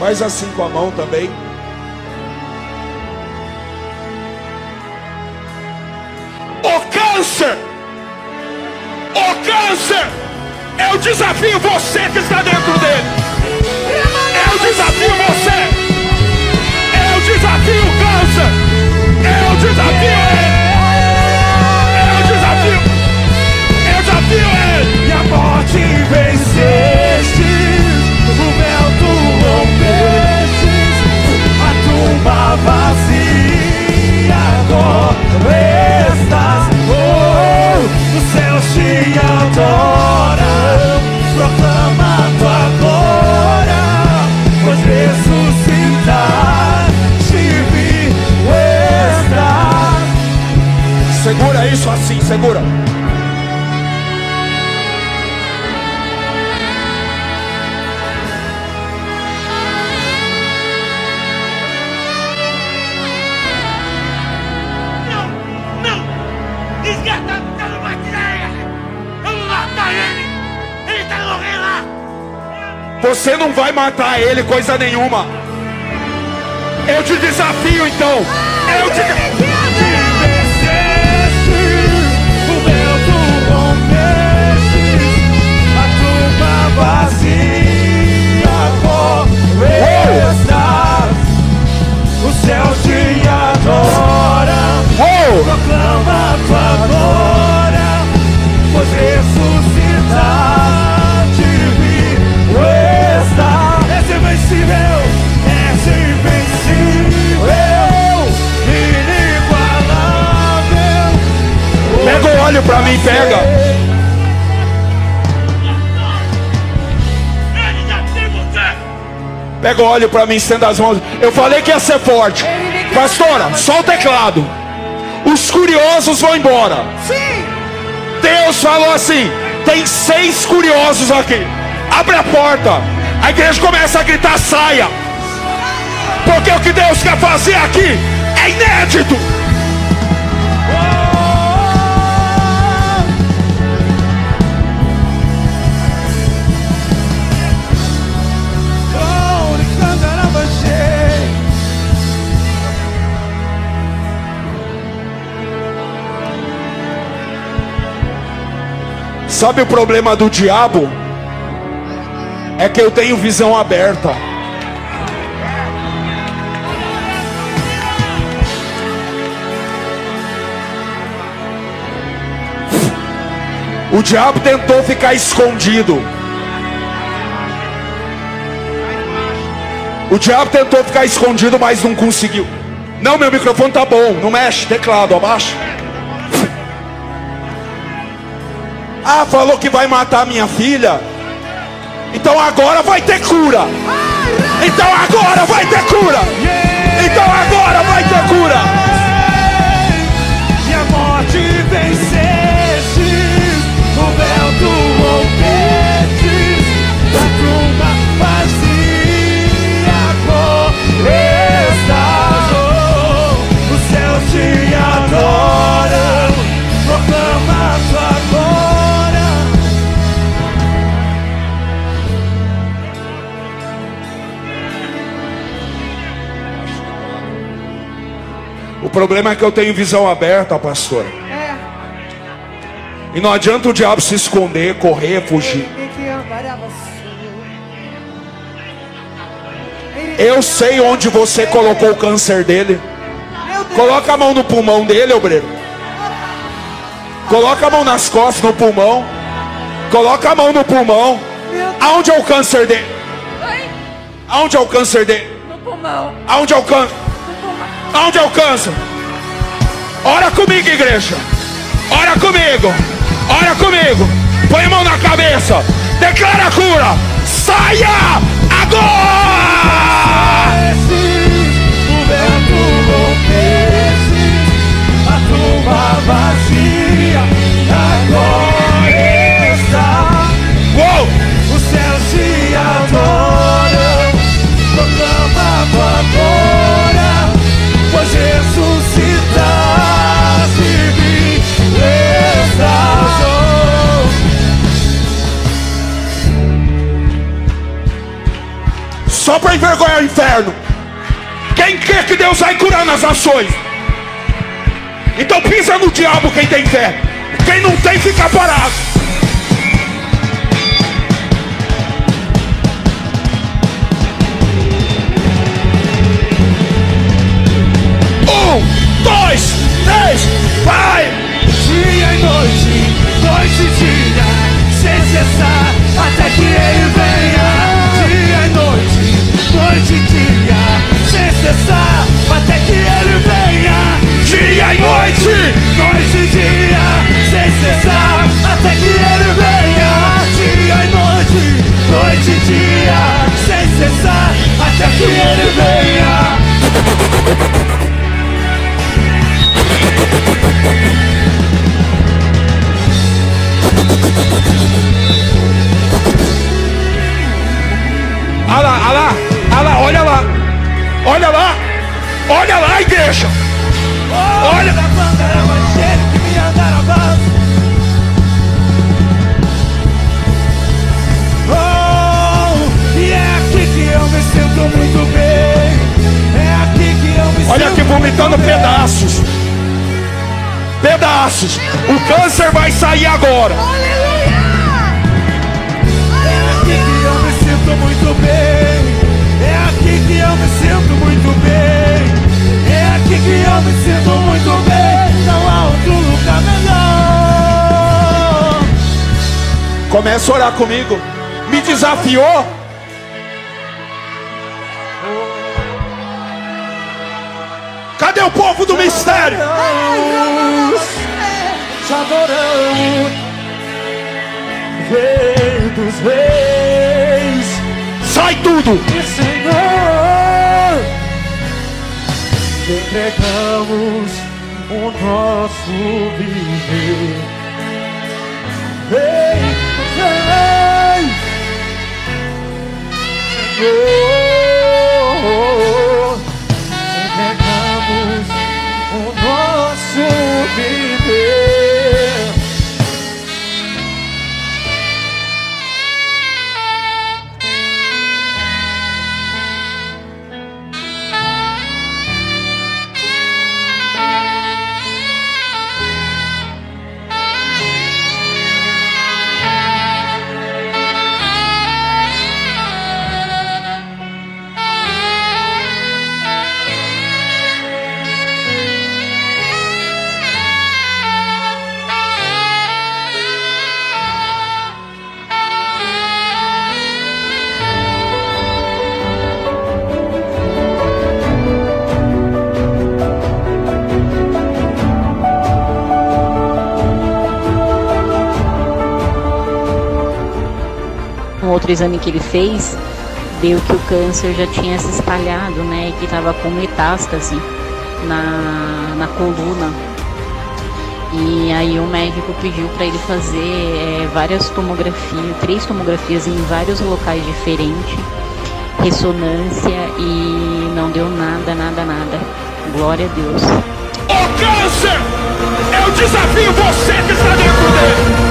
Faz assim com a mão também. O câncer, o câncer, eu desafio você que está dentro dele. Eu desafio você. Segura isso assim, segura. Você não vai matar ele coisa nenhuma. Eu te desafio então. Eu te mim, pega. Pega o óleo pra mim, estenda as mãos. Eu falei que ia ser forte. Pastora, só o teclado. Os curiosos vão embora. Deus falou assim: tem seis curiosos aqui. Abre a porta. A igreja começa a gritar: saia. Porque o que Deus quer fazer aqui é inédito. Sabe o problema do diabo? É que eu tenho visão aberta. O diabo tentou ficar escondido. O diabo tentou ficar escondido, mas não conseguiu. Não, meu microfone tá bom. Não mexe, teclado, abaixa. Ah, falou que vai matar minha filha. Então agora vai ter cura. Então agora vai ter cura. Então agora O problema é que eu tenho visão aberta, pastora. É. E não adianta o diabo se esconder, correr, fugir. Eu sei onde você colocou o câncer dele. Coloca a mão no pulmão dele, obreiro. Coloca a mão nas costas, no pulmão. Coloca a mão no pulmão. Aonde é o câncer dele? Aonde é o câncer dele? No pulmão. Aonde é o câncer? Aonde câncer? Ora comigo, igreja. Ora comigo. Ora comigo. Põe a mão na cabeça. Declara a cura. Saia agora! A tumba vazia agora só para envergonhar o inferno. Quem quer que Deus vai curar nas nações? Então pisa no diabo quem tem fé. Quem não tem, fica parado. Um, dois, três, vai! Dia e noite, noite e dia, sem cessar, até que aqui que eu me Olha sinto aqui vomitando muito bem. pedaços. Pedaços. O câncer vai sair agora. É aqui que eu me sinto muito bem. É aqui que eu me sinto muito bem. Aqui que eu me sinto muito bem. Não há outro lugar melhor. Começa a orar comigo. Me desafiou. Cadê o povo do mistério? Te adoramos, Rei dos Reis Sai tudo. Entregamos o nosso viver. Rei dos Reis, outro exame que ele fez deu que o câncer já tinha se espalhado, né? E que estava com metástase na, na coluna. E aí o médico pediu para ele fazer eh, várias tomografias, três tomografias em vários locais diferentes, ressonância e não deu nada, nada, nada. Glória a Deus. Ô câncer! Eu desafio você que